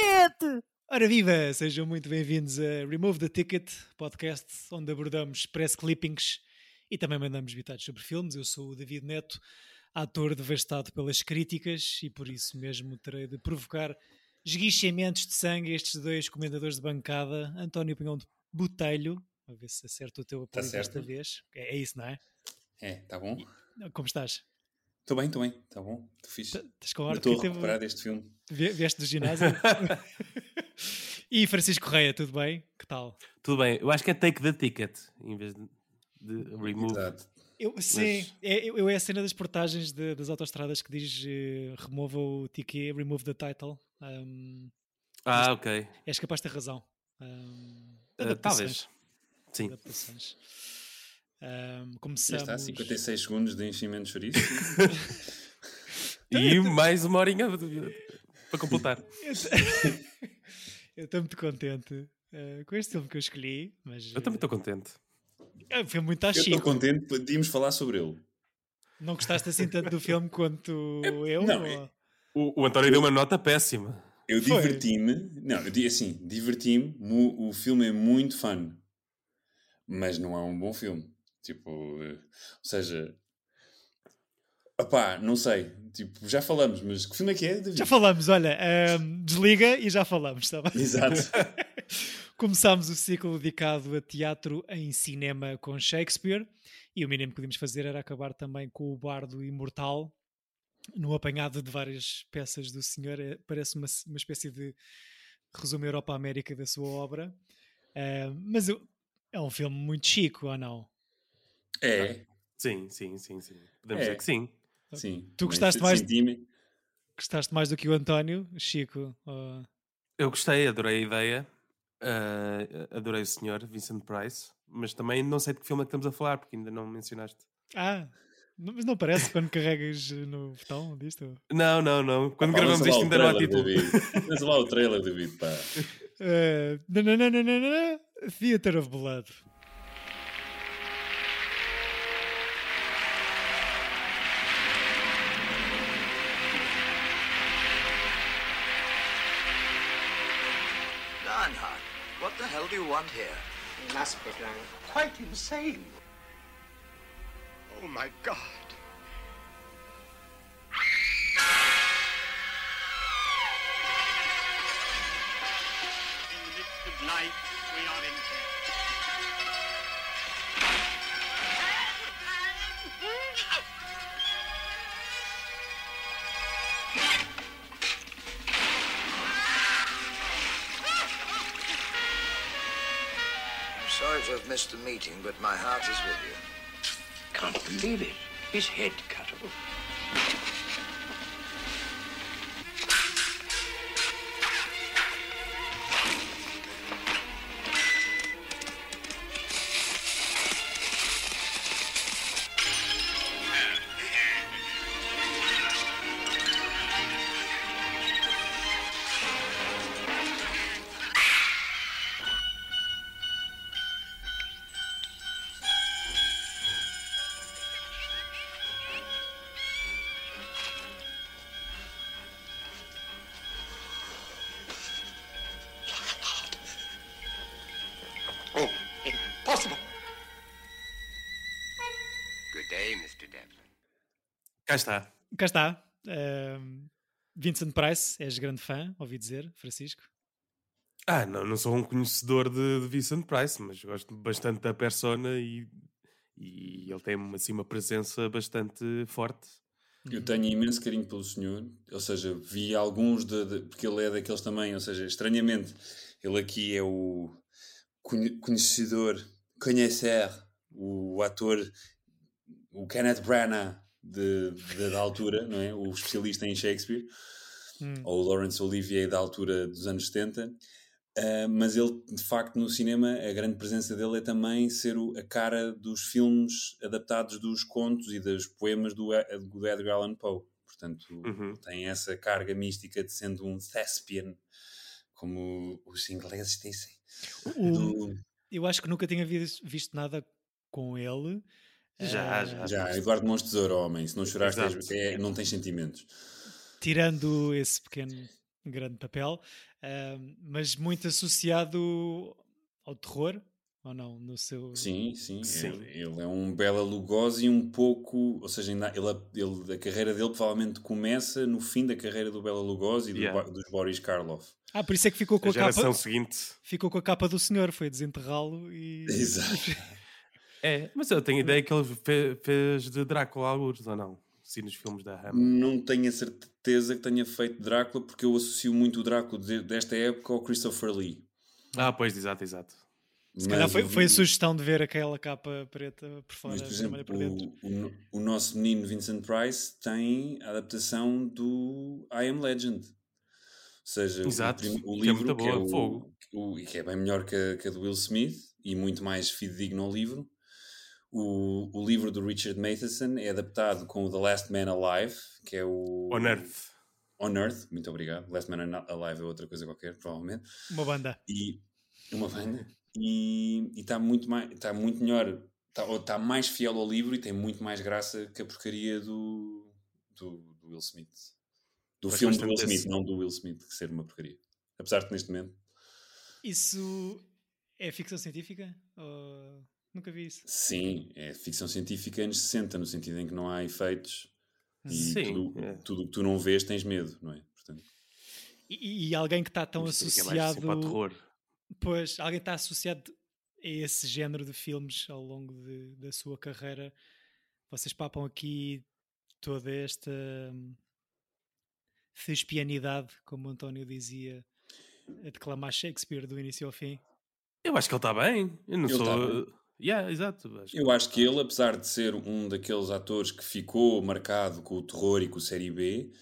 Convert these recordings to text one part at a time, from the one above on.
Ticket! Ora viva! Sejam muito bem-vindos a Remove the Ticket, podcast onde abordamos press clippings e também mandamos bitados sobre filmes. Eu sou o David Neto, ator devastado pelas críticas e por isso mesmo terei de provocar esguichamentos de sangue a estes dois comendadores de bancada, António Pinhão de Botelho, a ver se acerta o teu Tá apoio desta vez. É, é isso, não é? É, tá bom? Como estás? Estou bem, estou bem, tá bom, estou fixe. Estás com hora Estou a que teve- recuperar deste filme. vi- Vieste do ginásio? e Francisco Correia, tudo bem? Que tal? Tudo bem, eu acho que é take the ticket em vez de, de remove. Exato. Eu, sim, é, eu, é a cena das portagens de- das autostradas que diz remova o ticket, remove the title. Um, Ah, ok. és capaz de ter razão. Um, adaptações, talvez. Sim. adaptações. Um, Já começamos. está, 56 segundos de enchimento de chouriço. E mais uma horinha para completar. Eu estou muito contente eh, com este filme que eu escolhi, mas Eu também estou contente. eh, foi muito à Eu estou contente, podíamos falar sobre ele. Não gostaste assim tanto do filme quanto eu? não, ou- é- O, o António deu uma nota péssima. Eu diverti-me, não, eu digo assim, diverti-me, o filme é muito fun, mas não é um bom filme. Tipo, eh, ou seja, opá, não sei, tipo, já falamos, mas que filme é que é, David? Já falamos, olha, ehm, desliga e já falamos, está bem? Exato. Começámos o ciclo dedicado a teatro em cinema com Shakespeare e o mínimo que podíamos fazer era acabar também com o Bardo Imortal no apanhado de várias peças do senhor. É- Parece uma, uma espécie de resumo Europa-América da sua obra. Eh, mas é um filme muito chico, ou não? É, Sim, sim, sim, sim. Podemos É. dizer que sim. sim. Tu Mas gostaste mais- Gostaste mais do que o António, Chico? ou- Eu gostei, adorei a ideia. ah, adorei o senhor, Vincent Price. Mas também não sei de que filme é que estamos a falar, porque ainda não mencionaste. Ah, não- mas não parece quando carregas no botão disto? Não, não, não. Quando Pá, gravamos isto o ainda não há título. Lança lá o trailer, David, pá. Uh, nananana, Theater of Blood. Bernhard, what the hell do you want here? must be quite insane. Oh my god. Missed the meeting, but my heart is with you. Can't believe it. His head cut off. Good day, Mr. Devlin. Cá está. Cá está. Um, Vincent Price, és grande fã, ouvi dizer, Francisco. Ah, não, não sou um conhecedor de, de Vincent Price, mas gosto bastante da persona e, e ele tem assim uma presença bastante forte. Eu tenho imenso carinho pelo senhor, ou seja, vi alguns, de, de- porque ele é daqueles também, ou seja, estranhamente, ele aqui é o conhe- conhecedor, conhecer, o ator, o Kenneth Branagh de, de- da altura, não é? O especialista em Shakespeare, Hum. ou o Laurence Olivier da altura dos anos 70. Ah, mas ele, de facto, no cinema, a grande presença dele é também ser o- a cara dos filmes adaptados dos contos e dos poemas do, do Edgar Allan Poe. Portanto, Uhum. tem essa carga mística de sendo um thespian, como os ingleses dizem. O- Do- eu acho que nunca tinha vis- visto nada com ele. Já, Eh, já. já, Eduardo Mons Tesouro, homem, se não choraste, é- não tens sentimentos. Tirando esse pequeno grande papel, uh, mas muito associado ao terror, ou não? No seu... Sim, sim. Sim. Ele, ele é um Bela Lugosi um pouco, ou seja, ainda, ele, ele, a carreira dele provavelmente começa no fim da carreira do Bela Lugosi e do Yeah. Dos Boris Karloff. Ah, por isso é que ficou com A a, geração capa. seguinte. Ficou com a capa do senhor, foi desenterrá-lo e. Exato. É, mas eu tenho ideia que ele fe- fez de Drácula alguns, ou não? Sim, nos filmes da Hammer. Não tenho a certeza que tenha feito Drácula, porque eu associo muito o Drácula de- desta época ao Christopher Lee. Ah, pois, exato, exato. Se calhar Mas foi, o- foi a sugestão de ver aquela capa preta por fora, Mas, por exemplo, por dentro. o, o, o nosso menino Vincent Price tem a adaptação do I Am Legend. Ou seja, o Exato, o, que é livro muito que é, boa, o, fogo. o- que é bem melhor que a, que a do Will Smith e muito mais fidedigno ao livro. O, o livro do Richard Matheson é adaptado com o The Last Man Alive, que é o... On Earth. On Earth, muito obrigado. Last Man Alive é outra coisa qualquer, provavelmente. Uma banda. E uma banda. E está muito, mais, está muito melhor, está, está mais fiel ao livro e tem muito mais graça que a porcaria do, do, do Will Smith. Do filme do Will Smith, desse. não do Will Smith, que ser uma porcaria. Apesar de que neste momento, Isso é ficção científica? Ou... Nunca vi isso. sim, é ficção científica anos 60, no sentido em que não há efeitos e Sim, tudo é. tudo que tu não vês tens medo, não é? Portanto, E, e alguém que está tão aqui é mais associado. para o terror. Pois, alguém está associado a esse género de filmes ao longo de- da sua carreira. Vocês papam aqui toda esta hum, thespianidade, como o António dizia, a declamar Shakespeare do início ao fim. Eu acho que ele está bem. Eu não Ele sou. tá. Yeah, exato. Acho Eu acho que ele, apesar de ser um daqueles atores que ficou marcado com o terror e com o série B,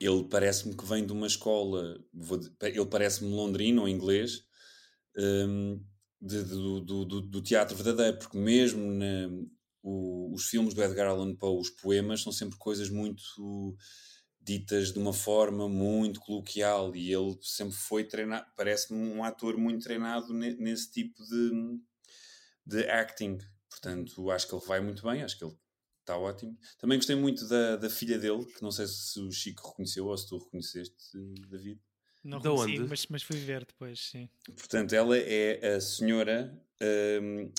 ele parece-me que vem de uma escola, ele parece-me londrino ou inglês, hum, de- do, do- do- do teatro verdadeiro, porque mesmo na- o- os filmes do Edgar Allan Poe, os poemas, são sempre coisas muito ditas de uma forma muito coloquial e ele sempre foi treinado, parece-me um ator muito treinado ne- nesse tipo de, de acting. Portanto, acho que ele vai muito bem, acho que ele está ótimo. Também gostei muito da, da filha dele, que não sei se o Chico reconheceu ou se tu reconheceste, David. Não De reconheci, onde? mas, mas fui ver depois, sim. Portanto, ela é a senhora hum,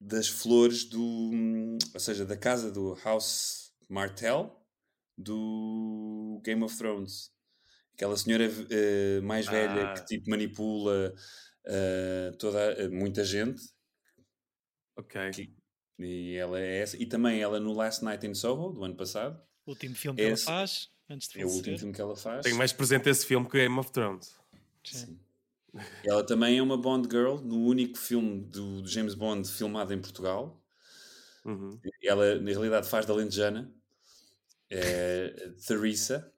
das flores do. hum, ou seja, da casa do House Martell do Game of Thrones. Aquela senhora eh, mais velha Ah. que tipo manipula eh, toda, eh, muita gente. Ok. Que- E ela é essa. E também ela no Last Night in Soho, do ano passado. O último filme que ela faz, antes de É o último filme que ela faz. Tenho mais presente esse filme que Game of Thrones. Sim. Ela também é uma Bond Girl no único filme do, do James Bond filmado em Portugal. Uhum. Ela, na realidade, faz da Lentejana. É, Theresa.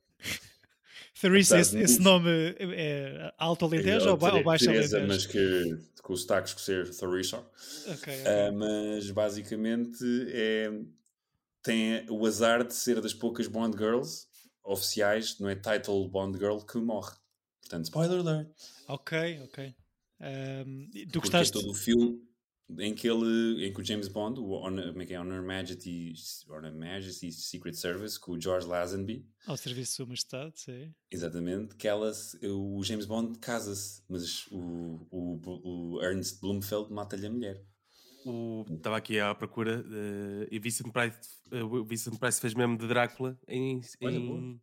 Theresa, esse, esse nome é Alto Alentejo ou, ba ou Baixo Teresa, Alentejo? mas que com o sotaque escocer Theresa. Ok, ok. Ah, mas basicamente é, tem o azar de ser das poucas Bond Girls oficiais, não é title Bond Girl, que morre. Portanto, spoiler alert. ok, ok. E tu Porque gostaste? é todo o filme em que ele, em que o James Bond, o Honor, como é que é? Honor Majesty, Honor Majesty Secret Service, com o George Lazenby, Ao serviço de sua majestade, sim. exatamente, que ela, o James Bond casa-se, mas o, o, o Ernest Bloomfield mata-lhe a mulher. O- Estava aqui à procura eh, e Vincent Price, o Vincent Price fez mesmo de Drácula em, Olha, em,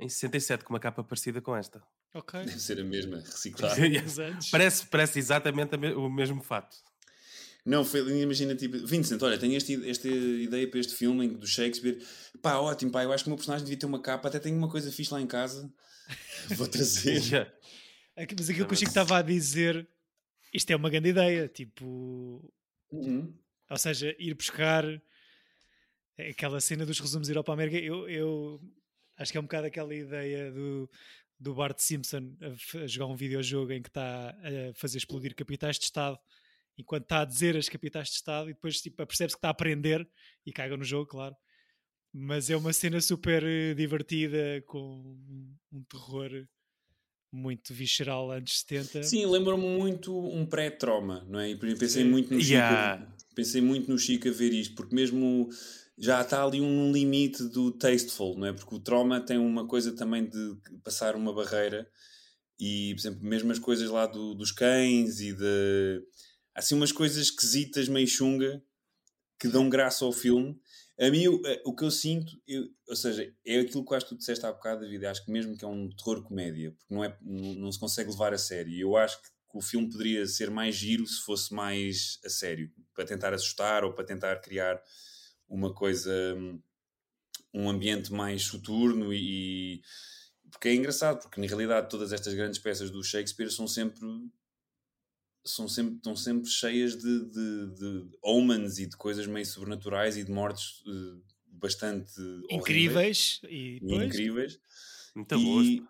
em 67 com uma capa parecida com esta. Ok. Deve ser a mesma, reciclada. Parece, parece exatamente me- o mesmo fato. Não, foi, imagina, tipo, Vincent, olha, tenho este, esta ideia para este filme do Shakespeare. Pá, ótimo, pá, eu acho que o meu personagem devia ter uma capa, até tenho uma coisa fixe lá em casa. Vou trazer. Yeah. Aqui- Mas aquilo que o Chico estava a dizer, isto é uma grande ideia, tipo, Uhum. ou seja, ir buscar aquela cena dos resumos Europa América, eu, eu acho que é um bocado aquela ideia do, do Bart Simpson a, a jogar um videojogo em que está a fazer explodir capitais de Estado enquanto está a dizer as capitais de Estado e depois tipo, percebe-se que está a aprender e caiga no jogo, claro. Mas é uma cena super eh, divertida com um- terror muito visceral anos 70. Sim, lembra-me muito um pré-trauma, não é? E pensei muito no Chico. Yeah. Pensei muito no Chico a ver isto, porque mesmo já está ali um limite do tasteful, não é? Porque o trauma tem uma coisa também de passar uma barreira e, por exemplo, mesmo as coisas lá do, dos cães e de. Assim, umas coisas esquisitas, meio chunga, que dão graça ao filme. A mim, o, o que eu sinto, eu, ou seja, é aquilo que acho que tu disseste há bocado, David. Acho que mesmo que é um terror-comédia, porque não, é, não, não, se consegue levar a sério. Eu acho que, o filme poderia ser mais giro se fosse mais a sério, para tentar assustar ou para tentar criar uma coisa, um ambiente mais soturno e. Porque é engraçado, porque na realidade todas estas grandes peças do Shakespeare são sempre são sempre, estão sempre cheias de, de, de omens e de coisas meio sobrenaturais e de mortes uh, bastante incríveis e, e incríveis. Muito e,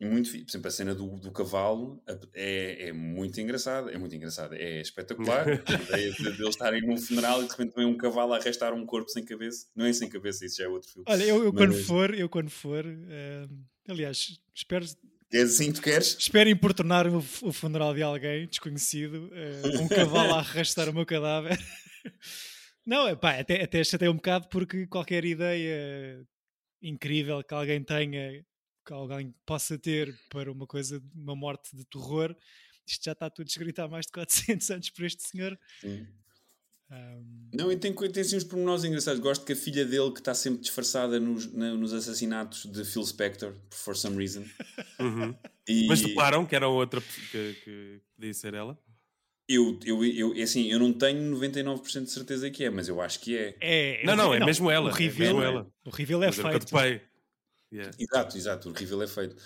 e muito, por exemplo, a cena do, do cavalo é, é muito engraçada, é muito engraçada, é espetacular. a ideia de, de eles estarem num funeral e de repente vem um cavalo a arrastar um corpo sem cabeça. Não é sem cabeça, isso já é outro filme. Olha, eu, eu Mas... quando for, eu quando for, uh, aliás, espero é assim que tu queres? Espero importunar o, o funeral de alguém desconhecido, uh, um cavalo a arrastar o meu cadáver. Não, pá, até, até chatei um bocado porque qualquer ideia incrível que alguém tenha, que alguém possa ter para uma coisa, uma morte de terror, isto já está tudo escrito há mais de 400 anos por este senhor. Sim. Um... Não, e tem, tem assim uns pormenores engraçados. Gosto que a filha dele, que está sempre disfarçada nos, na, nos assassinatos de Phil Spector, for some reason. Uhum. E... Mas deparam que era outra que, que podia ser ela? Eu, eu, eu, é assim, eu não tenho 99% de certeza que é, mas eu acho que é. é, é não, não, é não, mesmo ela. O reveal é, ela. O reveal é feito. Yeah. Exato, exato, o reveal é feito.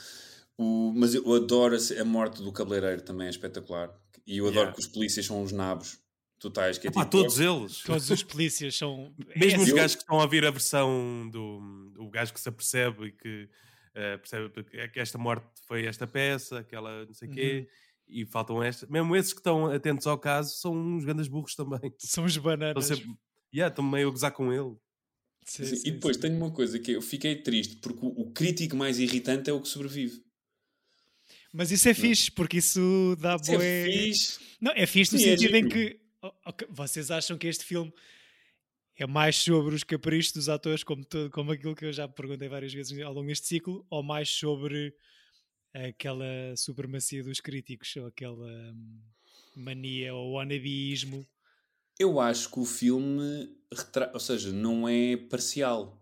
O, mas eu adoro a, a morte do cabeleireiro também, é espetacular. E eu adoro yeah. que os polícias são uns nabos totais. Que é tipo, todos eles. Todos os polícias são. Mesmo é, os eu... gajos que estão a ouvir a versão do o gajo que se apercebe e que uh, percebe que esta morte foi esta peça, aquela não sei o uhum. quê. E faltam estas. Mesmo esses que estão atentos ao caso são uns grandes burros também. São os bananas. Estão, sempre... yeah, estão meio a gozar com ele. Sim, sim, e depois sim. tenho uma coisa que eu fiquei triste porque o, o, crítico mais irritante é o que sobrevive. Mas isso é fixe, porque isso dá isso boa. É fixe. Não, é fixe no é sentido é em que okay, vocês acham que este filme é mais sobre os caprichos dos atores, como, todo, como aquilo que eu já perguntei várias vezes ao longo deste ciclo, ou mais sobre aquela supremacia dos críticos, ou aquela hum, mania ou wannabismo? Eu acho que o filme, retra... ou seja, não é parcial.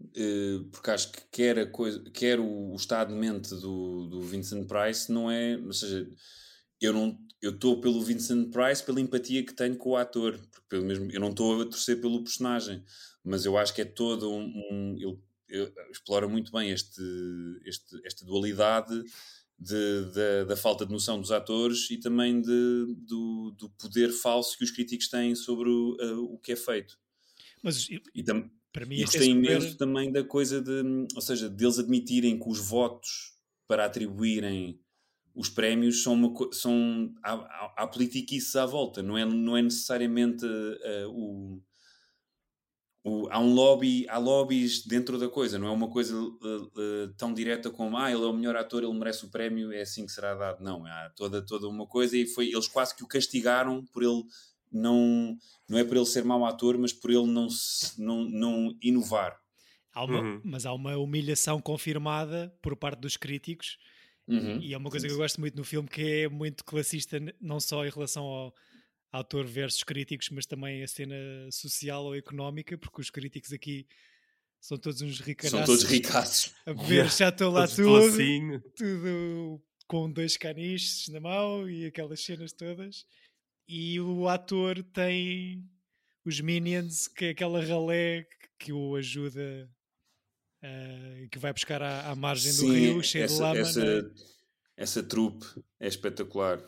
Uh, porque acho que quer, a coisa, quer o estado de mente do, do Vincent Price não é, ou seja, eu não eu estou pelo Vincent Price pela empatia que tenho com o ator, porque pelo mesmo, eu não estou a torcer pelo personagem, mas eu acho que é todo um. um ele, ele, explora muito bem este, este, esta dualidade de, de, da falta de noção dos atores e também de, do, do poder falso que os críticos têm sobre o, uh, o que é feito. Mas e tam, para mim, gostei é imenso super... também da coisa de, ou seja, deles admitirem que os votos para atribuírem os prémios são uma são há, há, há politiquices à volta, não é, não é necessariamente uh, o, o, há um lobby, há lobbies dentro da coisa, não é uma coisa uh, uh, tão direta como ah, ele é o melhor ator, ele merece o prémio, é assim que será dado. Não, há toda, toda uma coisa e foi, eles quase que o castigaram por ele não, não é por ele ser mau ator, mas por ele não, não, não inovar. Há uma, uhum. Mas há uma humilhação confirmada por parte dos críticos Uhum. E é uma coisa que eu gosto muito no filme, que é muito classista, não só em relação ao autor versus críticos, mas também a cena social ou económica, porque os críticos aqui são todos uns ricaços. São todos ricaços. A ver, já estou lá tudo, tudo com dois caniches na mão e aquelas cenas todas. E o ator tem os Minions, que é aquela ralé que o ajuda uh, que vai buscar à, à margem Sim, do rio, cheio essa, de lama. Essa, né? essa trupe é espetacular.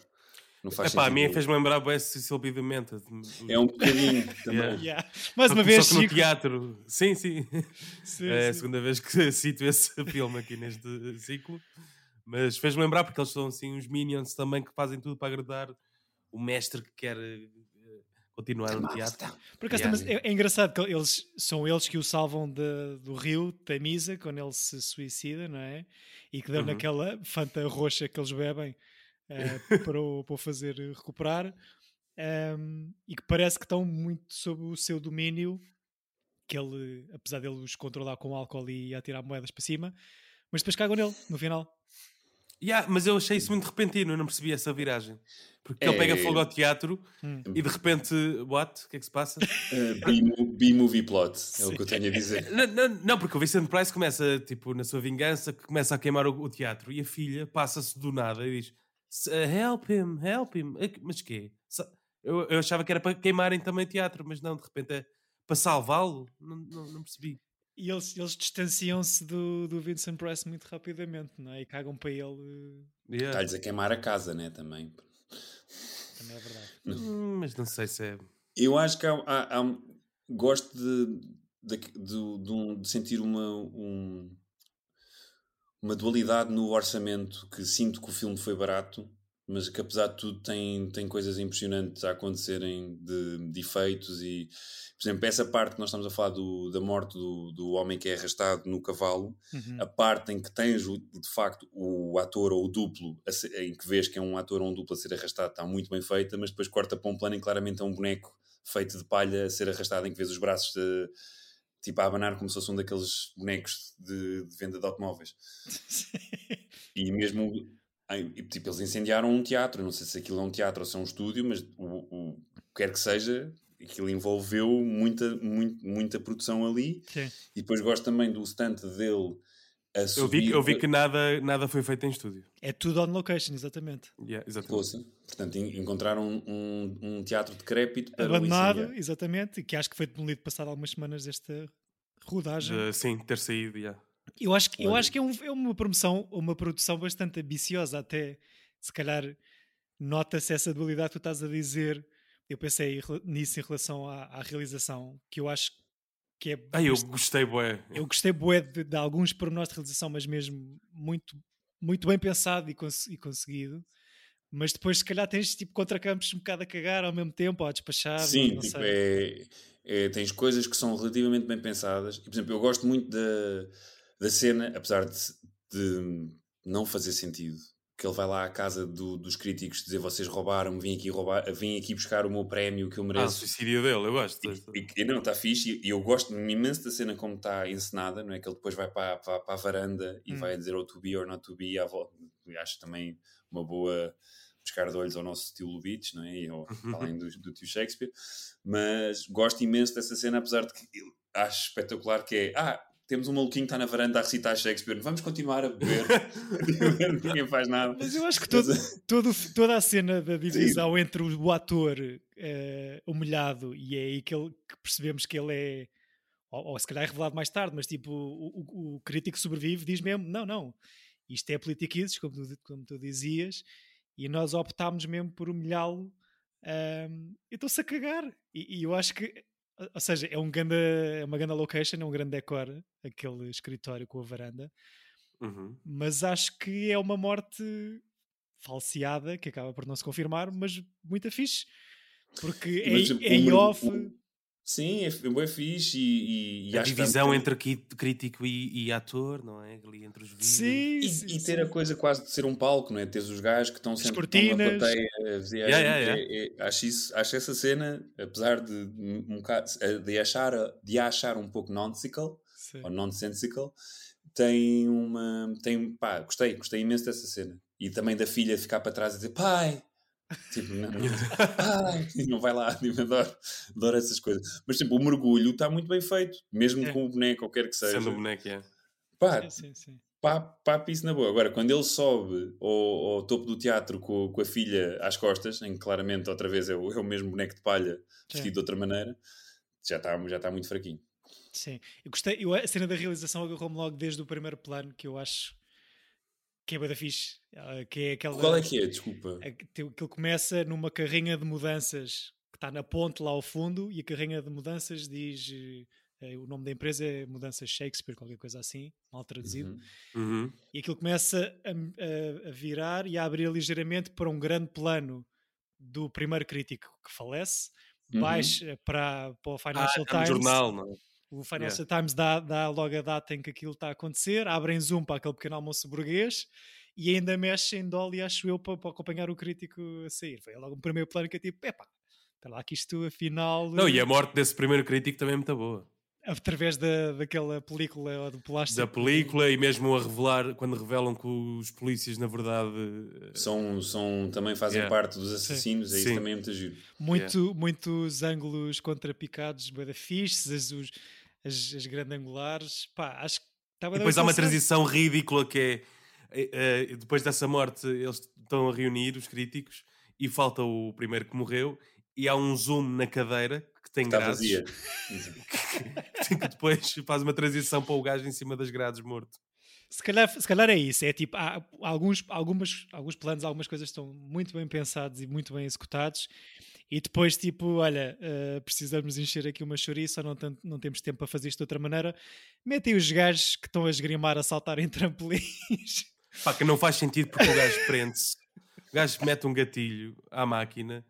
Não faz Epá, a mim fez-me lembrar o Cecil B. Demented. É um bocadinho também. Yeah. Yeah. Mais uma vez, Só que no teatro. Sim, sim. sim é sim. a segunda vez que cito esse filme aqui neste ciclo. Mas fez-me lembrar porque eles são assim uns minions também que fazem tudo para agradar o mestre que quer continuar no teatro. Por acaso, yeah. é, é, engraçado que eles são eles que o salvam de, do rio Tamisa quando ele se suicida, não é? E que dão uhum. naquela fanta roxa que eles bebem uh, para, o, para o fazer recuperar. Um, e que parece que estão muito sob o seu domínio, que ele, apesar dele os controlar com álcool e atirar moedas para cima, mas depois cagam nele no final. Yeah, mas eu achei isso muito repentino, eu não percebi essa viragem. Porque é... ele pega fogo ao teatro hum. e de repente, what? O que é que se passa? Uh, B-movie plot, é o que eu tenho a dizer. Não, não, não, porque o Vincent Price começa, tipo, na sua vingança, que começa a queimar o, o teatro e a filha passa-se do nada e diz help him, help him. Mas quê? Eu, eu achava que era para queimarem também teatro, mas não, de repente é para salvá-lo? Não, não, não percebi. E eles, eles distanciam-se do, do Vincent Price muito rapidamente, não é? E cagam para ele. Yeah. Está-lhes a queimar a casa, né? Também. Também é verdade. Hum, mas não sei se é. Eu acho que há, há, há gosto de, de, de, de, sentir uma, um, uma dualidade no orçamento que sinto que o filme foi barato mas que apesar de tudo tem, tem coisas impressionantes a acontecerem de, de efeitos e, por exemplo, essa parte que nós estamos a falar do, da morte do, do homem que é arrastado no cavalo, uhum. a parte em que tens de facto o ator ou o duplo, em que vês que é um ator ou um duplo a ser arrastado, está muito bem feita, mas depois corta para um plano em claramente é um boneco feito de palha a ser arrastado, em que vês os braços de, tipo a abanar como se fosse um daqueles bonecos de, de venda de automóveis. e mesmo tipo, eles incendiaram um teatro, não sei se aquilo é um teatro ou se é um estúdio, mas o, o quer que seja, aquilo envolveu muita, muito, muita produção ali. Sim. E depois gosto também do stand dele a subir. Eu vi, eu vi que nada, nada foi feito em estúdio. É tudo on location, exatamente. Yeah, exatamente. Portanto, encontraram um, um teatro decrépito para Abandonado, exatamente, e que acho que foi demolido passado algumas semanas desta rodagem. Uh, sim, ter saído, yeah. Eu acho que, eu acho que é, um, é uma promoção, uma produção bastante ambiciosa até. Se calhar nota-se essa dualidade que tu estás a dizer. Eu pensei nisso em relação à, à realização, que eu acho que é... Ah, eu gostei bué. Eu gostei bué de, de alguns pormenores de realização, mas mesmo muito, muito bem pensado e, cons e conseguido mas depois se calhar tens tipo contracampos um bocado a cagar ao mesmo tempo, a despachar. Sim, tipo, é, é, tens coisas que são relativamente bem pensadas. E, por exemplo, eu gosto muito da, da cena, apesar de, de, não fazer sentido, que ele vai lá à casa do, dos críticos dizer vocês roubaram, vim aqui roubar, vim aqui buscar o meu prémio que eu mereço. Ah, suicídio dele, eu gosto. E, e, não, está fixe, e eu gosto imenso da cena como está encenada, não é? Que ele depois vai para, para, para a varanda e hum. vai dizer ou oh, to be or not to be à volta. Acho também uma boa buscar de olhos ao nosso estilo Lubitsch, não é? E ao, além do, do tio Shakespeare, mas gosto imenso dessa cena, apesar de que acho espetacular que é, ah, temos um maluquinho que está na varanda a recitar Shakespeare, vamos continuar a beber, ninguém faz nada. Mas eu acho que todo, todo, toda a cena da divisão Sim. entre o ator uh, humilhado e é aí que, ele, que percebemos que ele é, ou, ou, se calhar é revelado mais tarde, mas tipo, o, o, o crítico sobrevive diz mesmo, não, não, isto é politiquices, como tu, como tu dizias, e nós optámos mesmo por humilhá-lo um, ehm, e estou-se a cagar. E, e, eu acho que ou seja, é, um ganda, é uma grande location, é um grande decor, aquele escritório com a varanda. Uhum. Mas acho que é uma morte falseada, que acaba por não se confirmar, mas muito fixe. Porque mas, é, é em off. O, Sim, é, é fixe e, e a divisão que... entre crítico e, e, ator, não é? Ali entre os vídeos. Sim, e, sim, e ter sim. a coisa quase de ser um palco, não é? Teres os gajos que estão sempre com uma plateia. Yeah, yeah, yeah. É, é, acho, isso, acho essa cena, apesar de, um, de, achar, de achar um pouco nonsensical, ou nonsensical, tem uma. Tem, pá, gostei, gostei imenso dessa cena. E também da filha ficar para trás e dizer pai, Tipo, não, não, ai, não vai lá, tipo, adoro, adoro essas coisas. Mas tipo, o mergulho está muito bem feito, mesmo é. com o boneco, ou quer que seja. Sendo o boneco, é. Pá, sim, sim, sim. Pá, pá, isso na boa. Agora, quando ele sobe ao, ao topo do teatro com, com, a filha às costas, em que claramente outra vez é o, é o mesmo boneco de palha vestido de outra maneira, já está já tá muito fraquinho. Sim, eu gostei. Eu, a cena da realização agarrou-me logo desde o primeiro plano, que eu acho que é bada fixe. Ah, que é aquela, Qual é que é? Desculpa. Ele começa numa carrinha de mudanças que está na ponte lá ao fundo e a carrinha de mudanças diz uh, o nome da empresa é Mudanças Shakespeare, qualquer coisa assim, mal traduzido. Uhum. Uhum. E aquilo começa a, a, a, virar e a abrir ligeiramente para um grande plano do primeiro crítico que falece, uhum. baixa para, para o Financial ah, Times. É um jornal, não é? O Financial yeah. Times dá, dá logo a data em que aquilo está a acontecer, abrem zoom para aquele pequeno almoço burguês e ainda mexe em dolly, acho eu, para, para, acompanhar o crítico a sair. Foi logo um primeiro plano que é tipo, epá, está lá que isto afinal. Não, e a morte desse primeiro crítico também é muito boa. através da, daquela película ou do plástico. Da película e mesmo a revelar, quando revelam que os polícias, na verdade, são, são, também fazem yeah. parte dos assassinos, Sim. é isso Sim. também é muito giro. Muito, yeah. Muitos ângulos contrapicados, bada fixe, as, as, as grandangulares, pá, acho que estava Depois há uma transição ridícula que é, é, é, depois dessa morte, eles estão a reunir os críticos e falta o primeiro que morreu e há um zoom na cadeira que tem Está grades. que, que depois faz uma transição para o gajo em cima das grades morto. Se calhar, se calhar é isso, é tipo, há alguns, algumas, alguns planos, algumas coisas estão muito bem pensados e muito bem executados e depois tipo, olha, uh, precisamos encher aqui uma chouriça, não, não temos tempo para fazer isto de outra maneira, metem os gajos que estão a esgrimar a saltar em trampolins. Pá, que não faz sentido porque o gajo prende-se, o gajo mete um gatilho à máquina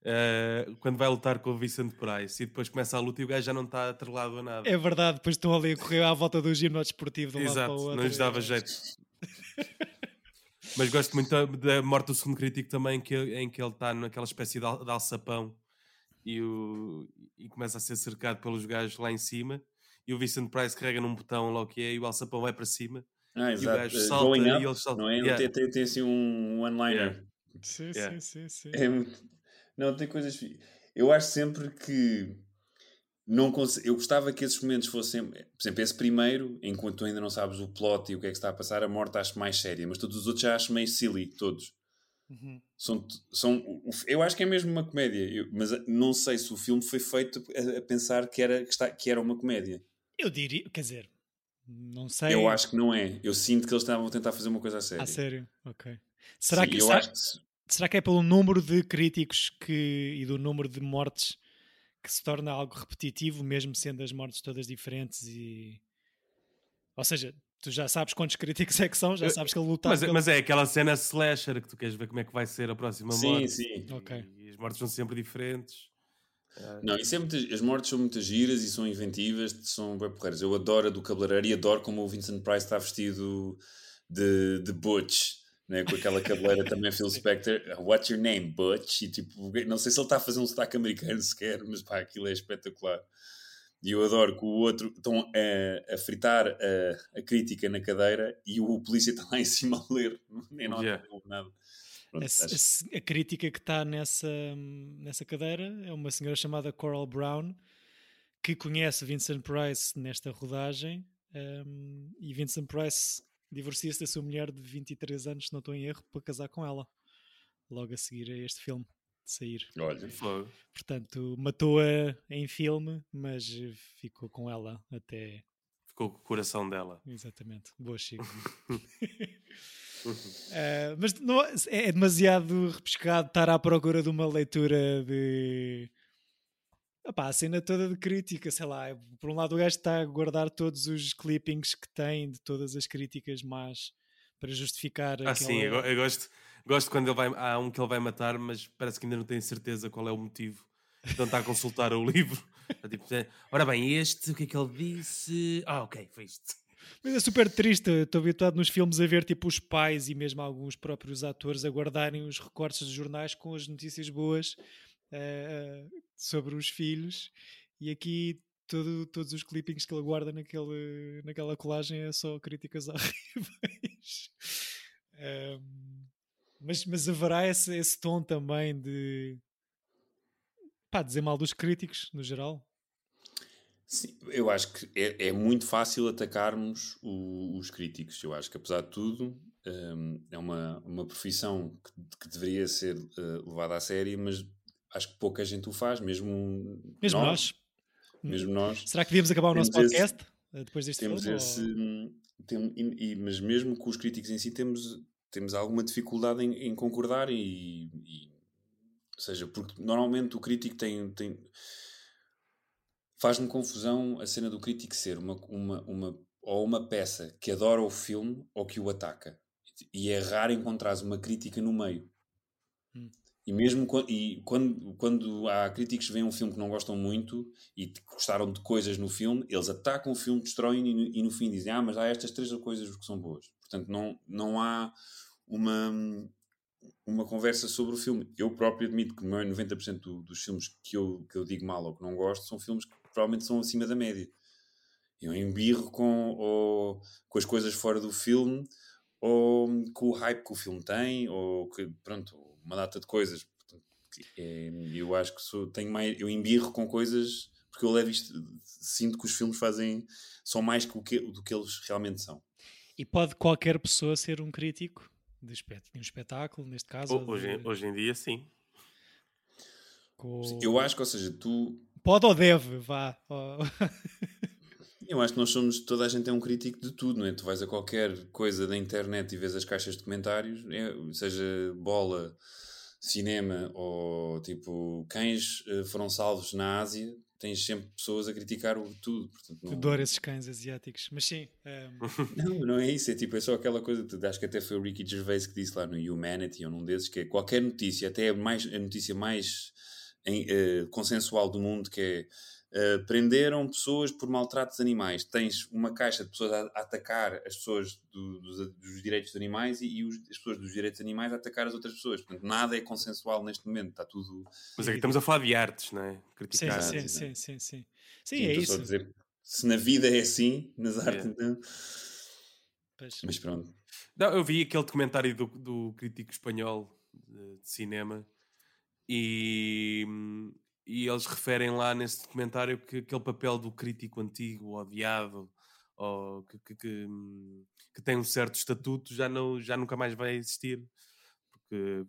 Uh, quando vai lutar com o Vincent Price e depois começa a luta e o gajo já não está atrelado a nada. É verdade, depois estão ali a correr à volta do ginásio esportivo de um Exato, lado para o outro. não lhes dava jeito. Mas gosto muito da morte do segundo crítico também, que, em que ele está naquela espécie de, al de alçapão e, o, e começa a ser cercado pelos gajos lá em cima. E o Vincent Price carrega num botão lá o que é e o alçapão vai para cima. Ah, e o gajo salta e ele salta. Não é? Yeah. Tem, tem, tem, assim um one-liner. Yeah. Sim, yeah. sim, sim, sim. É muito não, tem coisas. Eu acho sempre que. Não. Eu gostava que esses momentos fossem. Por exemplo, esse primeiro, enquanto tu ainda não sabes o plot e o que é que está a passar, a morte acho mais séria, mas todos os outros já acho meio silly, todos. Uhum. São, são, eu acho que é mesmo uma comédia, eu, mas não sei se o filme foi feito a, a, pensar que era, que, está, que era uma comédia. Eu diria, quer dizer, não sei. Eu acho que não é. Eu sinto que eles estavam a tentar fazer uma coisa a sério. A sério, ok. Será Sim, que, será, que, será que é pelo número de críticos que, e do número de mortes que se torna algo repetitivo, mesmo sendo as mortes todas diferentes e. Ou seja, tu já sabes quantos críticos é que são, já sabes que ele luta. Mas, pelo... mas é aquela cena slasher que tu queres ver como é que vai ser a próxima sim, morte. Sim, sim. Okay. E as mortes são sempre diferentes. Não, isso é muito, as mortes são muitas giras e são inventivas, são bem porreiras. Eu adoro a do cabeleireiro e adoro como o Vincent Price está vestido de, de Butch né? com aquela cabeleira também Phil Spector, What's your name, Butch? E tipo, não sei se ele está a fazer um sotaque americano sequer, mas pá, aquilo é espetacular. E eu adoro que o outro estão a, a fritar a, a, crítica na cadeira e o polícia está lá em cima a ler, nem nota, yeah. nada. Pronto, a, a, crítica que está nessa, nessa cadeira é uma senhora chamada Coral Brown que conhece Vincent Price nesta rodagem um, e Vincent Price divorcia-se da sua mulher de 23 anos, se não estou em erro, para casar com ela. Logo a seguir a este filme de sair. Olha, foi. Portanto, matou-a em filme, mas ficou com ela até. Ficou com o coração dela. Exatamente. Boa, Chico. uh, mas não, é, é demasiado repescado estar à procura de uma leitura de Epá, a cena toda de crítica, sei lá, por um lado o gajo está a guardar todos os clippings que tem de todas as críticas más para justificar. Ah, aquela... sim, eu, eu, gosto, gosto quando ele vai, há um que ele vai matar, mas parece que ainda não tem certeza qual é o motivo. Então está a consultar o livro. tipo, ora bem, este, o que é que ele disse? Ah, ok, foi isto. Mas é super triste, estou habituado nos filmes a ver tipo os pais e mesmo alguns próprios atores a guardarem os recortes dos jornais com as notícias boas uh, sobre os filhos, e aqui todo, todos os clippings que ele guarda naquele, naquela colagem é só críticas horríveis. um, mas, mas haverá esse, esse tom também de pá, dizer mal dos críticos no geral. Sim, eu acho que é, é muito fácil atacarmos o, os críticos. Eu acho que, apesar de tudo, um, é uma, uma profissão que, que deveria ser uh, levada a sério, mas acho que pouca gente o faz, mesmo, mesmo nós, nós. Mesmo nós. Será que devíamos acabar o nosso podcast esse, eh, depois deste temos filme? Esse, ou... tem, e, mas mesmo com os críticos em si temos, temos alguma dificuldade em, em concordar e, e, ou seja, porque normalmente o crítico tem, tem faz-me confusão a cena do crítico ser uma, uma, uma, ou uma peça que adora o filme ou que o ataca. E é raro encontrar uma crítica no meio. Hum. E mesmo quando, e quando, quando há críticos que veem um filme que não gostam muito e gostaram de coisas no filme, eles atacam o filme, destroem e, e no fim dizem: Ah, mas há estas três coisas que são boas. Portanto, não, não há uma, uma conversa sobre o filme. Eu próprio admito que 90% do, dos filmes que eu, que eu digo mal ou que não gosto são filmes que provavelmente são acima da média. Eu embirro com, ou, com as coisas fora do filme ou com o hype que o filme tem, ou que, pronto, uma data de coisas. É, eu acho que sou, tenho mais, eu embirro com coisas porque eu levo isto, sinto que os filmes fazem, são mais do que, do que eles realmente são. E pode qualquer pessoa ser um crítico de, um espetáculo, neste caso? Hoje, de... hoje em dia, sim. Com... Eu acho que, ou seja, tu. Pode ou deve, vá. Eu acho que nós somos, toda a gente é um crítico de tudo, não é? Tu vais a qualquer coisa da internet e vês as caixas de comentários, é, seja bola, cinema ou tipo cães eh, foram salvos na Ásia, tens sempre pessoas a criticar o tudo. Portanto, não... Adoro esses cães asiáticos, mas sim. Um... Ehm, não, não é isso, é tipo, é só aquela coisa, acho que até foi o Ricky Gervais que disse lá no Humanity ou num desses, que é qualquer notícia, até a, mais, a notícia mais em, uh, consensual do mundo, que é Uh, prenderam pessoas por maltratos animais. Tens uma caixa de pessoas a, a atacar as pessoas do, dos, dos, direitos dos animais e, e os, as pessoas dos direitos animais a atacar as outras pessoas. Portanto, nada é consensual neste momento. Está tudo. Mas aqui estamos a falar de artes, não é? Criticar. Sim, sim, sim, sim, sim. Sim, é isso. Dizer, se na vida é assim, nas artes, então. Mas pronto. Não, eu vi aquele documentário do, do crítico espanhol de, de cinema e hum, e eles referem lá nesse documentário que aquele papel do crítico antigo, odiado, ou que, que, que, que, tem um certo estatuto, já, não, já nunca mais vai existir. Porque,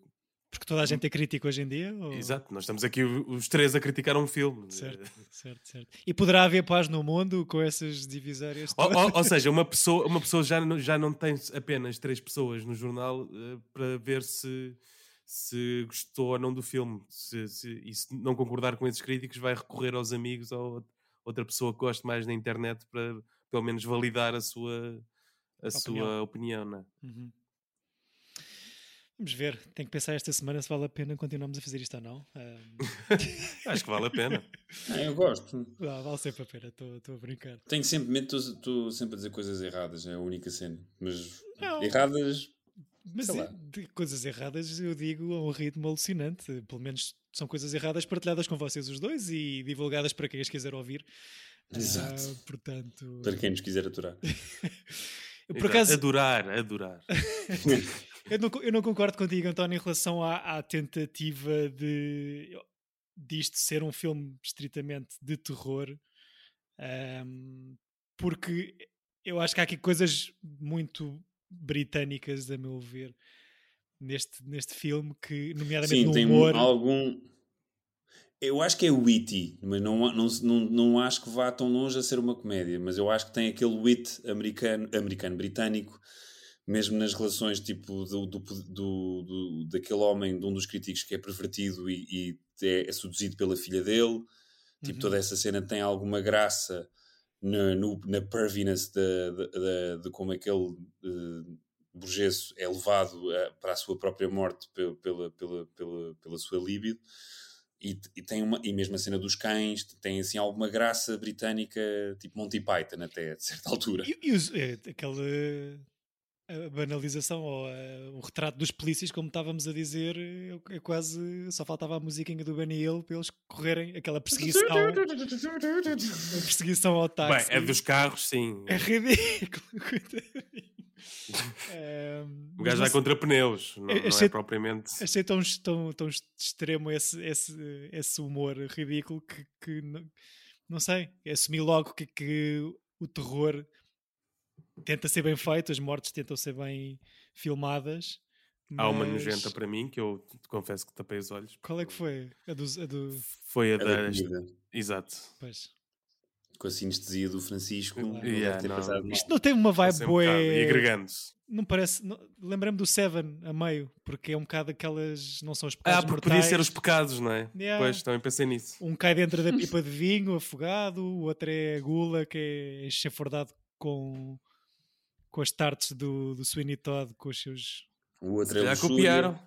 porque toda a gente é crítico hoje em dia? Ou... Exato, nós estamos aqui os três a criticar um filme. Certo, certo, certo. E poderá haver paz no mundo com essas divisórias? Ou, ou, ou, seja, uma pessoa, uma pessoa já, não, já não tem apenas três pessoas no jornal uh, para ver se se gostou ou não do filme. Se, se, e se não concordar com esses críticos, vai recorrer aos amigos ou outra pessoa que goste mais na internet para pelo menos validar a sua, a opinião. sua opinião. Não é? uhum. Vamos ver, tenho que pensar esta semana se vale a pena continuarmos a fazer isto ou não. Um... Acho que vale a pena. É, eu gosto. Ah, vale sempre a pena, estou a brincar. Tenho sempre medo, estou sempre a dizer coisas erradas, é a única cena. Mas não. erradas mas de coisas erradas eu digo a um ritmo alucinante. Pelo menos são coisas erradas partilhadas com vocês os dois e divulgadas para quem as quiser ouvir. Exato. Uh, portanto... Para quem nos quiser aturar. Por acaso... Adorar, adorar. eu, não, eu não concordo contigo, António, em relação à, à tentativa de disto ser um filme estritamente de terror. Um, porque eu acho que há aqui coisas muito britânicas, a meu ver, neste, neste filme, que, nomeadamente Sim, no tem humor... algum... Eu acho que é witty, mas não, não, não, não acho que vá tão longe a ser uma comédia, mas eu acho que tem aquele wit americano, americano britânico, mesmo nas relações tipo do, do, do, do, daquele homem, de um dos críticos que é pervertido e, e é, é, seduzido pela filha dele. Tipo, uhum. toda essa cena tem alguma graça na, no, na perviness de, de, de, de, como aquele uh, burgueso é levado a, para a sua própria morte pela, pela, pela, pela, pela sua libido. E, e, tem uma, e mesmo a cena dos cães tem assim alguma graça britânica, tipo Monty Python, até de certa altura. E, e os, é, aquele a banalização ou a, o retrato dos polícias, como estávamos a dizer, é, é quase só faltava a musiquinha do Benny Hill para eles correrem aquela perseguição, a perseguição ao táxi. Bem, é dos carros, sim. É ridículo. é, o gajo vai contra pneus, não, achei, não é propriamente. Achei tão, tão, tão extremo esse, esse, esse humor ridículo que, que não, não sei, assumi logo que, que o terror tenta ser bem feito, as mortes tentam ser bem filmadas. Mas... Há uma nojenta para mim que eu te confesso que tapei os olhos. Qual é que foi? A do. A do... Foi a, a da. Exato. Pois. Com a sinestesia do Francisco. Yeah, não. Isto não tem uma vibe boa. Um e agregando-se. Não parece. Lembrei-me do Seven a meio, porque é um bocado aquelas. Não são os pecados. Ah, porque podia ser os pecados, não é? Yeah. Pois, também pensei nisso. Um cai dentro da pipa de vinho, afogado, o outro é a gula, que é enxafordado com com as tartes do, do Sweeney Todd, com os seus. O outro é luxúria. copiaram.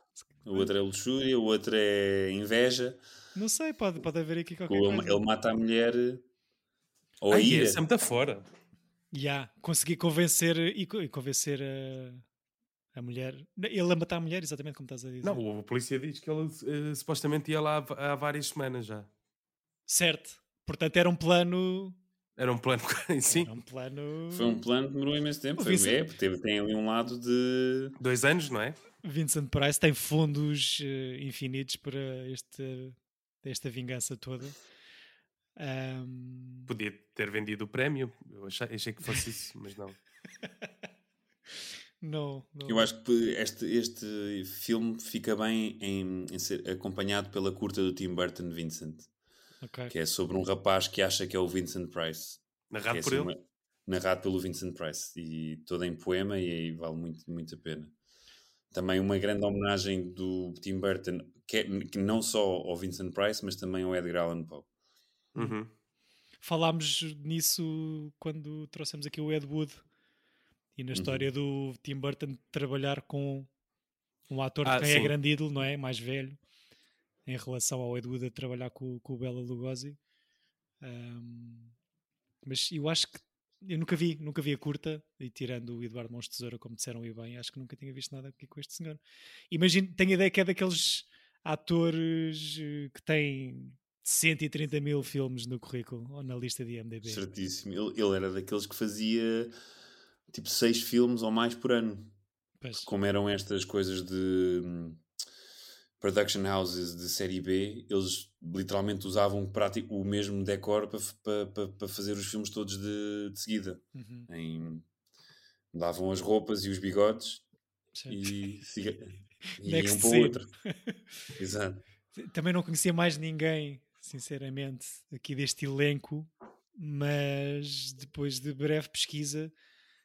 O outro é luxúria, o outro é inveja. Não sei, pode, pode haver aqui qualquer coisa. Ele mata a mulher. Ou Ai, a ira. Esse é muito fora. Já, yeah, consegui convencer e, e convencer a, a mulher. Ele a matar a mulher, exatamente como estás a dizer. Não, a polícia diz que ele uh, supostamente ia lá há, há várias semanas já. Certo. Portanto, era um plano Era um plano, sim. Era um plano. Foi um plano que demorou imenso tempo. Foi, é, teve, tem ali um lado de. Dois anos, não é? Vincent Price tem fundos uh, infinitos para este, esta vingança toda. Um... Podia ter vendido o prémio, eu achei, achei que fosse isso, mas não. não, não. Eu acho que este, este filme fica bem em, em ser acompanhado pela curta do Tim Burton Vincent, okay. que é sobre um rapaz que acha que é o Vincent Price. Narrado é por ele? Uma, narrado pelo Vincent Price e toda em poema e aí vale muito, muito a pena. Também uma grande homenagem do Tim Burton, que, é, que não só ao Vincent Price, mas também ao Edgar Allan Poe. Uhum. Falámos nisso quando trouxemos aqui o Ed Wood e na uhum. história uhum. do Tim Burton trabalhar com um ator ah, de quem é grande ídolo, não é? Mais velho, em relação ao Ed Wood a trabalhar com, com o Bela Lugosi. Um, mas eu acho que eu nunca vi, nunca vi a curta, e tirando o Eduardo Mons Tesoura, como disseram e bem, acho que nunca tinha visto nada aqui com este senhor. Imagino, tenho a ideia que é daqueles atores eh, que têm 130 mil filmes no currículo ou na lista de IMDb. Certíssimo. Ele, ele era daqueles que fazia tipo seis filmes ou mais por ano. Pois. Como eram estas coisas de hum, production houses de série B, eles literalmente usavam prático, o mesmo decor para, para, para fazer os filmes todos de, de seguida. Uhum. Em, davam as roupas e os bigodes e, e iam para o outro. Exato. Também não conhecia mais ninguém sinceramente, aqui deste elenco, mas depois de breve pesquisa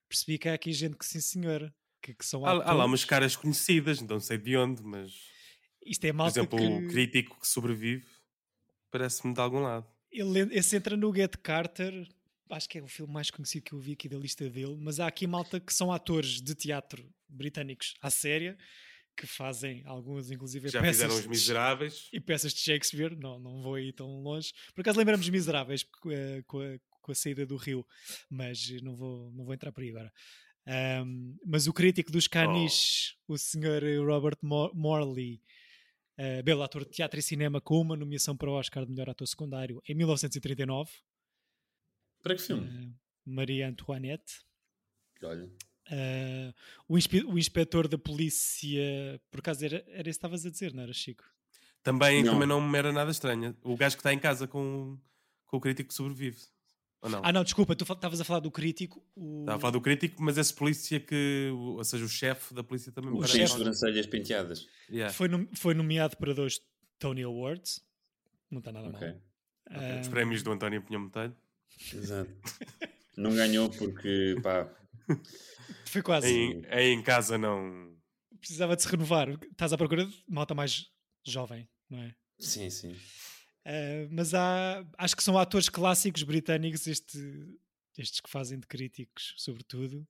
percebi que há aqui gente que sim senhor, que, que são há, há lá umas caras conhecidas, não sei de onde, mas isto é por exemplo, que... o crítico que sobrevive parece-me de algum lado. Ele, esse entra no Get Carter, acho que é o filme mais conhecido que eu vi aqui da lista dele, mas há aqui malta que são atores de teatro britânicos à séria que fazem alguns, inclusive, já peças fizeram os Miseráveis e peças de Shakespeare. Não, não vou aí tão longe. Por acaso lembramos os Miseráveis uh, com, a, com a saída do Rio, mas não vou, não vou entrar por aí agora. Um, mas o crítico dos canis, oh. o senhor Robert Morley, uh, belo ator de teatro e cinema com uma nomeação para o Oscar de melhor ator secundário em 1939. Para que filme? Uh, Maria Antoinette. Olha. Uh, o, inspe o inspetor da polícia, por acaso era, era isso que estavas a dizer, não era, Chico? Também não. também não me era nada estranha. O gajo que está em casa com, com o crítico que sobrevive. Ou não? Ah, não, desculpa, tu estavas a falar do crítico. O... Estava a falar do crítico, mas esse polícia que, ou seja, o chefe da polícia também o me chefe de sobrancelhas penteadas. Yeah. Foi, nom foi nomeado para dois Tony Awards. Não está nada okay. mal. Okay. Os prémios do António Pinhão Metalho. Exato. não ganhou porque, pá. Foi quase. Em, em casa não. Precisava de se renovar. Estás à procura de malta mais jovem, não é? Sim, sim. Uh, mas há, acho que são atores clássicos britânicos, este, estes que fazem de críticos, sobretudo,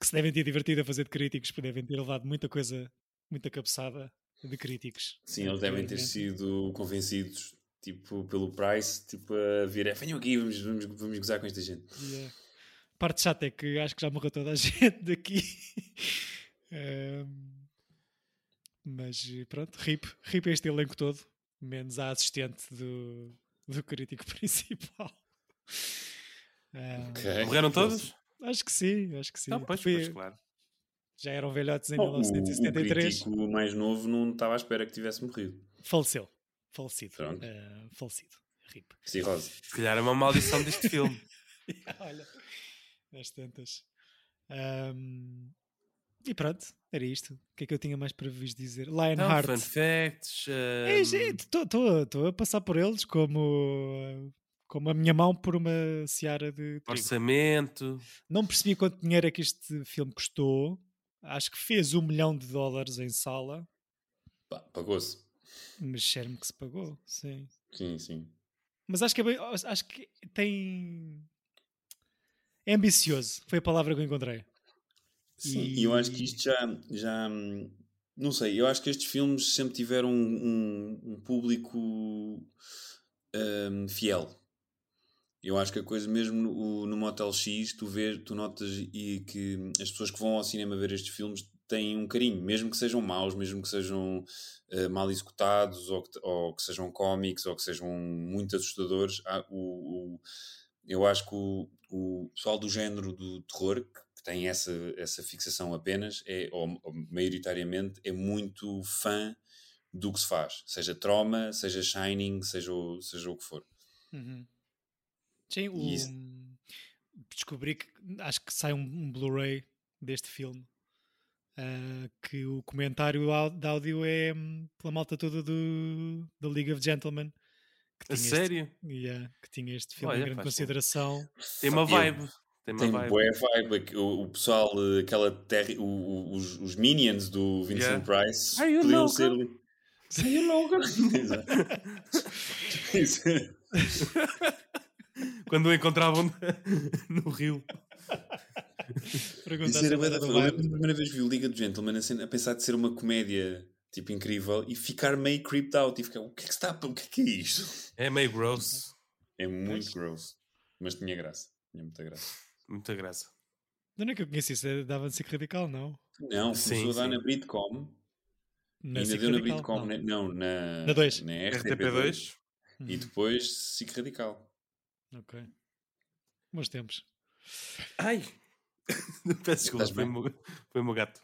que se devem ter divertido a fazer de críticos, porque devem ter levado muita coisa, muita cabeçada de críticos. Sim, eles devem ter sido convencidos, tipo, pelo Price, tipo, a vir, é, venham aqui, vamos, vamos, vamos gozar com esta gente. Yeah parte chata é que acho que já morreu toda a gente daqui. um, mas pronto, rip, rip este elenco todo, menos a assistente do, do crítico principal. Um, okay. Morreram todos? Acho que sim, acho que sim. Não, pois, pois, claro. Já eram velhotes em oh, 1973. O, o mais novo não estava à espera que tivesse morrido. Faleceu. Falecido. Uh, falecido. RIP. Cirrose. Se calhar é uma maldição deste filme. Olha às tantas. Um, e pronto, era isto. O que é que eu tinha mais para vos dizer? Lionheart. Não, fun facts. Estou um... a passar por eles como, como a minha mão por uma seara de. Trigo. Orçamento. Não percebi quanto dinheiro é que este filme custou. Acho que fez um milhão de dólares em sala. Pagou-se. Mas cheiro-me que se pagou, sim. Sim, sim. Mas acho que, é acho que tem é ambicioso, foi a palavra que eu encontrei. Sim, e eu acho que isto já, já. Não sei, eu acho que estes filmes sempre tiveram um, um, um público um, fiel. Eu acho que a coisa, mesmo no, no Motel X, tu, vês, tu notas e que as pessoas que vão ao cinema ver estes filmes têm um carinho, mesmo que sejam maus, mesmo que sejam uh, mal executados, ou que, ou que sejam cómics, ou que sejam muito assustadores. Há, o, o eu acho que o, o pessoal do género do terror, que tem essa, essa fixação apenas, é, ou, ou maioritariamente, é muito fã do que se faz. Seja Trauma, seja Shining, seja o, seja o que for. Uhum. Sim, o... Isso... descobri que acho que sai um, um Blu-ray deste filme. Uh, que o comentário de áudio é um, pela malta toda do, da League of Gentlemen. Que A sério? yeah, que tinha este filme Olha, em grande consideração. Tem uma vibe. Tem uma tem vibe. boa vibe. O, o pessoal, aquela terra, o, os, os minions do Vincent yeah. Price Are podiam ser. Are you Logan? Quando o encontravam no rio. Isso era da a primeira vez vi o Liga do Gentleman a, pensar de ser uma comédia tipo incrível e ficar meio creeped out e ficar o que é que está o que é que é isto? É meio gross. É muito gross. Mas tinha graça. Tinha muita graça. Muita graça. Não é que eu conheci isso, é dava de ser radical, não? Não, começou sim, a dar sim. na Britcom. Na ainda deu na Britcom, não, não na, na, 2. na RTP2. E uhum. depois SIC Radical. Ok. Bons tempos. Ai! Peço desculpa, foi, meu, foi o meu gato.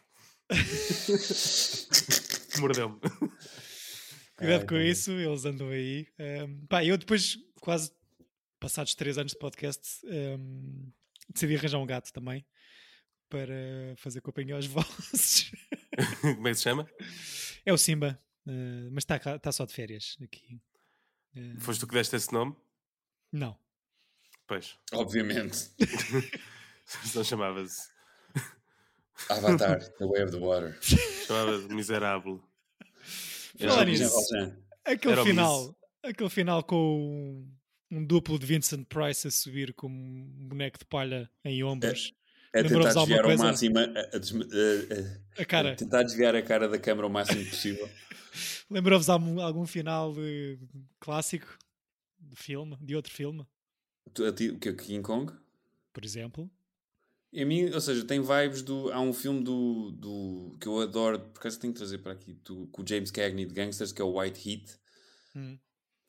Mordeu-me. Cuidado com isso, eles andam aí. Um, pá, eu depois, quase passados 3 anos de podcast, um, decidi arranjar um gato também para fazer companhia aos vossos. Como é que se chama? É o Simba, uh, mas está tá só de férias aqui. Uh, Foste tu que deste esse nome? Não. Pois. Obviamente. Não chamava-se. Avatar, The Way of the Water. Chamava-se Miserável. Falar nisso, aquele final, aquele final com um, duplo de Vincent Price a subir com um boneco de palha em ombros. É, é tentar desviar ao máximo a, a, a, a, cara. tentar desviar a cara da câmera o máximo possível. Lembrou-vos algum, algum final de, clássico de filme, de outro filme? O que é King Kong? Por exemplo. A mim, ou seja, tem vibes do. Há um filme do, do que eu adoro, por acaso tenho que trazer para aqui, do, com o James Cagney de Gangsters, que é o White Heat. Hum.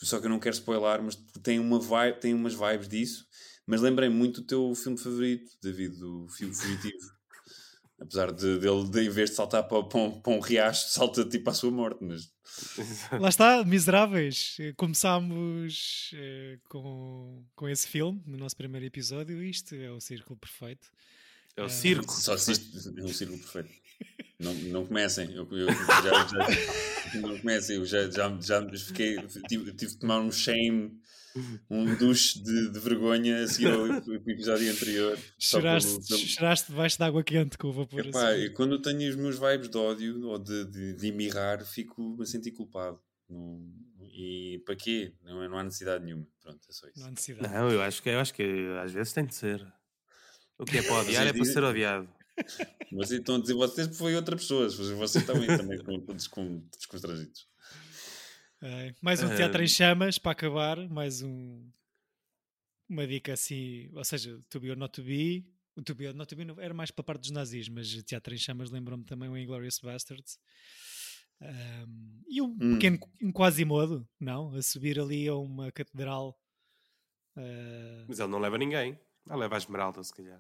Só que eu não quero spoiler, mas tem, uma vibe, tem umas vibes disso. Mas lembrei muito do teu filme favorito, David, do filme fugitivo. Apesar de, dele, de, em vez de saltar para, para, um, para um riacho, salta tipo à sua morte. Mas... Lá está, miseráveis. Começámos eh, com, com esse filme no nosso primeiro episódio. Isto é o círculo perfeito. É o circo. Só assiste, é um círculo perfeito. Não, não comecem. Eu, eu já, já, não comecem. Eu já, já, já fiquei. Tive, tive de tomar um shame, um duche de, de vergonha a seguir ao episódio anterior. Choraste, pelo, choraste debaixo de água quente com o vapor. Epá, assim. Quando eu tenho os meus vibes de ódio ou de, de, de mirrar, fico a sentir culpado. Não, e para quê? Não, não há necessidade nenhuma. Pronto, é só isso. Não há necessidade. Não, eu acho que, eu acho que às vezes tem de ser. O que é para odiar é para ser odiado. Mas então dizer vocês foi outra pessoa. Vocês também, também todos desconstragidos. É, mais um teatro em chamas para acabar. Mais um, uma dica assim. Ou seja, To Be or Not To Be. O To Be or Not To Be era mais para a parte dos nazis, mas Teatro em Chamas lembrou-me também o Inglourious Bastards. Um, e um hum. pequeno um quase modo, não? A subir ali a uma catedral. Uh... Mas ele não leva ninguém. Ah, leva a Esmeralda, se calhar.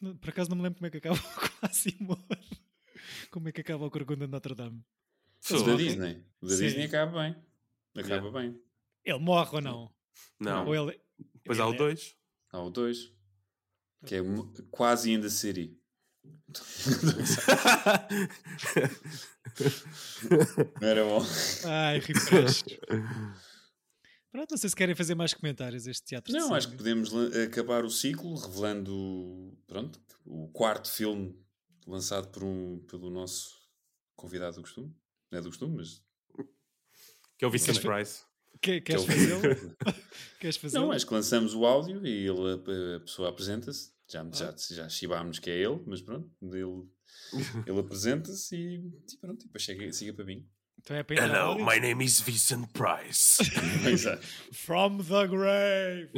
Por acaso não me lembro como é que acaba o Quasimodo. Como é que acaba o Corcunda de Notre Dame. O da Disney. O da Sim. Disney acaba bem. Acaba yeah. bem. Ele morre ou não? Não. Ou ele... Depois ele há o 2. É... Há o 2. Que é quase in the city. não era bom. Ai, refresh. Pronto, não sei se querem fazer mais comentários este teatro. Não, acho que podemos acabar o ciclo revelando pronto, o quarto filme lançado por um, pelo nosso convidado do costume. Não é do costume, mas. Que é o Vincent Price. Que, queres que é fazê-lo? queres fazer Não, acho que lançamos o áudio e ele, a pessoa apresenta-se. Já, ah. já, já chibámos que é ele, mas pronto, ele, ele apresenta-se e, e pronto, depois chega, siga para mim. Então é Hello, my name is Vincent Price. From the grave.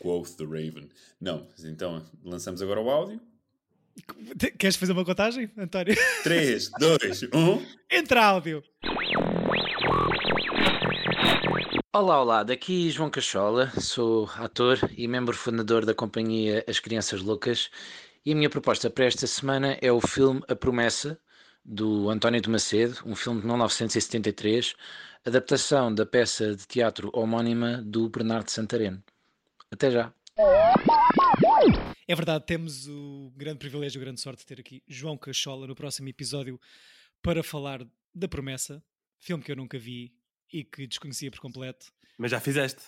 Quoth the Raven. Não, então lançamos agora o áudio. Queres fazer uma contagem, António? 3, 2, 1. Entra áudio. Olá, olá, daqui João Cachola, sou ator e membro fundador da companhia As Crianças Loucas e a minha proposta para esta semana é o filme A Promessa, do António de Macedo, um filme de 1973, adaptação da peça de teatro homónima do Bernardo Santareno. Até já! É verdade, temos o grande privilégio, a grande sorte de ter aqui João Cachola no próximo episódio para falar da Promessa, filme que eu nunca vi e que desconhecia por completo. Mas já fizeste.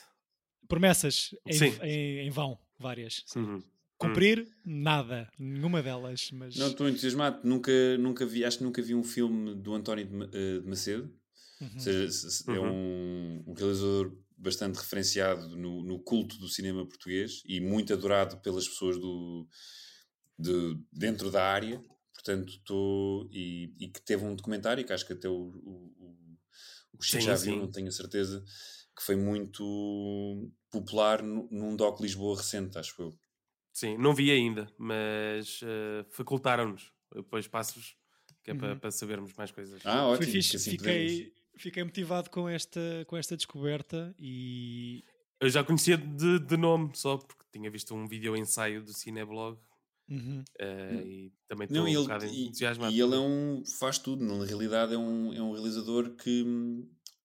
Promessas em, em, em vão, várias. Uhum. Cumprir, uhum. nada, nenhuma delas. Mas... Não, estou entusiasmado. Nunca, nunca vi, acho que nunca vi um filme do António de, eh, Macedo. Uhum. Ou seja, é uhum. um, um, realizador bastante referenciado no, no, culto do cinema português e muito adorado pelas pessoas do, de, dentro da área. Portanto, estou. E, e, que teve um documentário que acho que até o, o o Chico sim, já viu, sim. não tenho a certeza, que foi muito popular num doc Lisboa recente, acho eu. Sim, não vi ainda, mas uh, facultaram-nos. Depois passo-vos, que é uhum. para, para sabermos mais coisas. Ah, ótimo. Fixe. Assim fiquei, fiquei motivado com esta, com esta descoberta e. Eu já conhecia de, de nome, só porque tinha visto um vídeo ensaio do Cineblog Uhum. Uh, e também estou um ele, bocado entusiasmado. E, e ele é um, faz tudo, na realidade é um, é um realizador que,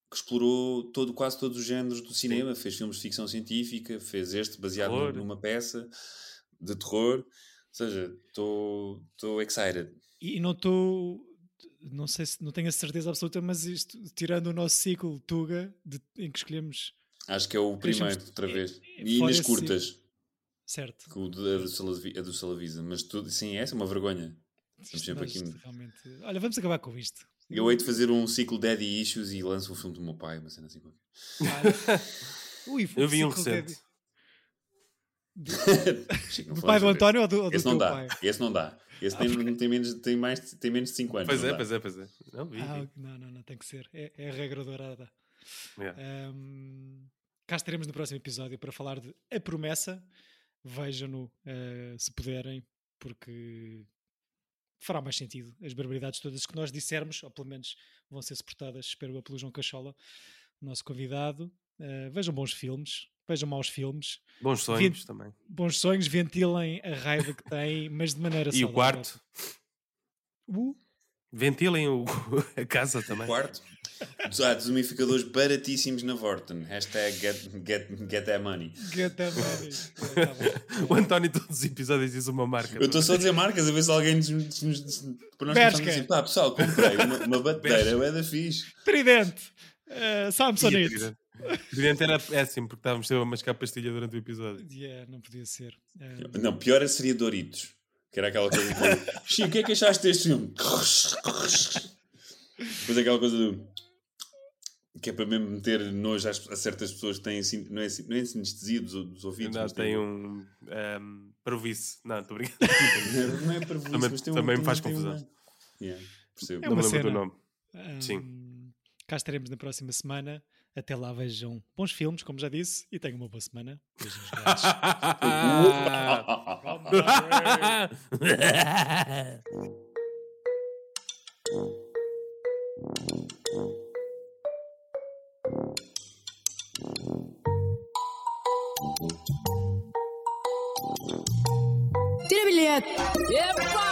que explorou todo, quase todos os géneros do cinema, Sim. fez filmes de ficção científica, fez este baseado numa peça de terror, ou seja, estou excited. E não estou, não sei se não tenho a certeza absoluta, mas isto, tirando o nosso ciclo Tuga, de, em que escolhemos. Acho que é o primeiro, outra vez. E nas curtas. Certo. Com o do, a, do Salavisa, a do Salavisa. Mas tudo, sim, essa é uma vergonha. Estamos sempre aqui. Realmente... Olha, vamos acabar com isto. Eu hei de fazer um ciclo Daddy Issues e lanço um filme do meu pai, uma cena assim qualquer. Ui, Eu vi um recente. Do, do pai do António ou do, ou do Esse não dá. pai? Esse não dá. Esse ah, tem, porque... tem, menos, tem, mais, tem menos de 5 anos. Pois é, pois é, pois é. Não, vi, ah, não, não, não, tem que ser. É, é a regra dourada. Yeah. Um, cá estaremos no próximo episódio para falar de A Promessa vejam-no uh, se puderem, porque fará mais sentido. As barbaridades todas que nós dissermos, ou pelo menos vão ser suportadas, espero eu, pelo João Cachola, nosso convidado. Uh, vejam bons filmes, vejam maus filmes. Bons sonhos Vent também. Bons sonhos, ventilem a raiva que têm, mas de maneira E saudável. o quarto? Uh? Ventilem o, a casa também. O quarto? Há desumificadores baratíssimos na Vorten. Hashtag get, get, get that money. Get that money. É, o António, todos os episódios, diz uma marca. Eu estou só a dizer marcas, a ver se alguém nos. nos, nos para nós começarmos assim, pá, pessoal, comprei uma, uma batedeira, é da fixe. Tridente. Uh, Samsonite. Tridente era péssimo, porque estávamos a mascar pastilha durante o episódio. Yeah, não podia ser. Um... Não, pior seria Doritos. Que era aquela coisa de. Chico, o que é que achaste deste filme? Depois aquela coisa do que é para mesmo meter nojo a, certas pessoas que têm não é, não é sinestesia dos, dos ouvidos. Não, tem, tem um, um parvoíce. Não, estou brincando. não é parvoíce, também, mas tem um, também me faz confusão. Uma... Yeah, percebo. É não me lembro do nome. Um, Sim. Cá estaremos na próxima semana. Até lá vejam bons filmes, como já disse, e tenham uma boa semana. Beijos grandes. Tira bilhete! Epa!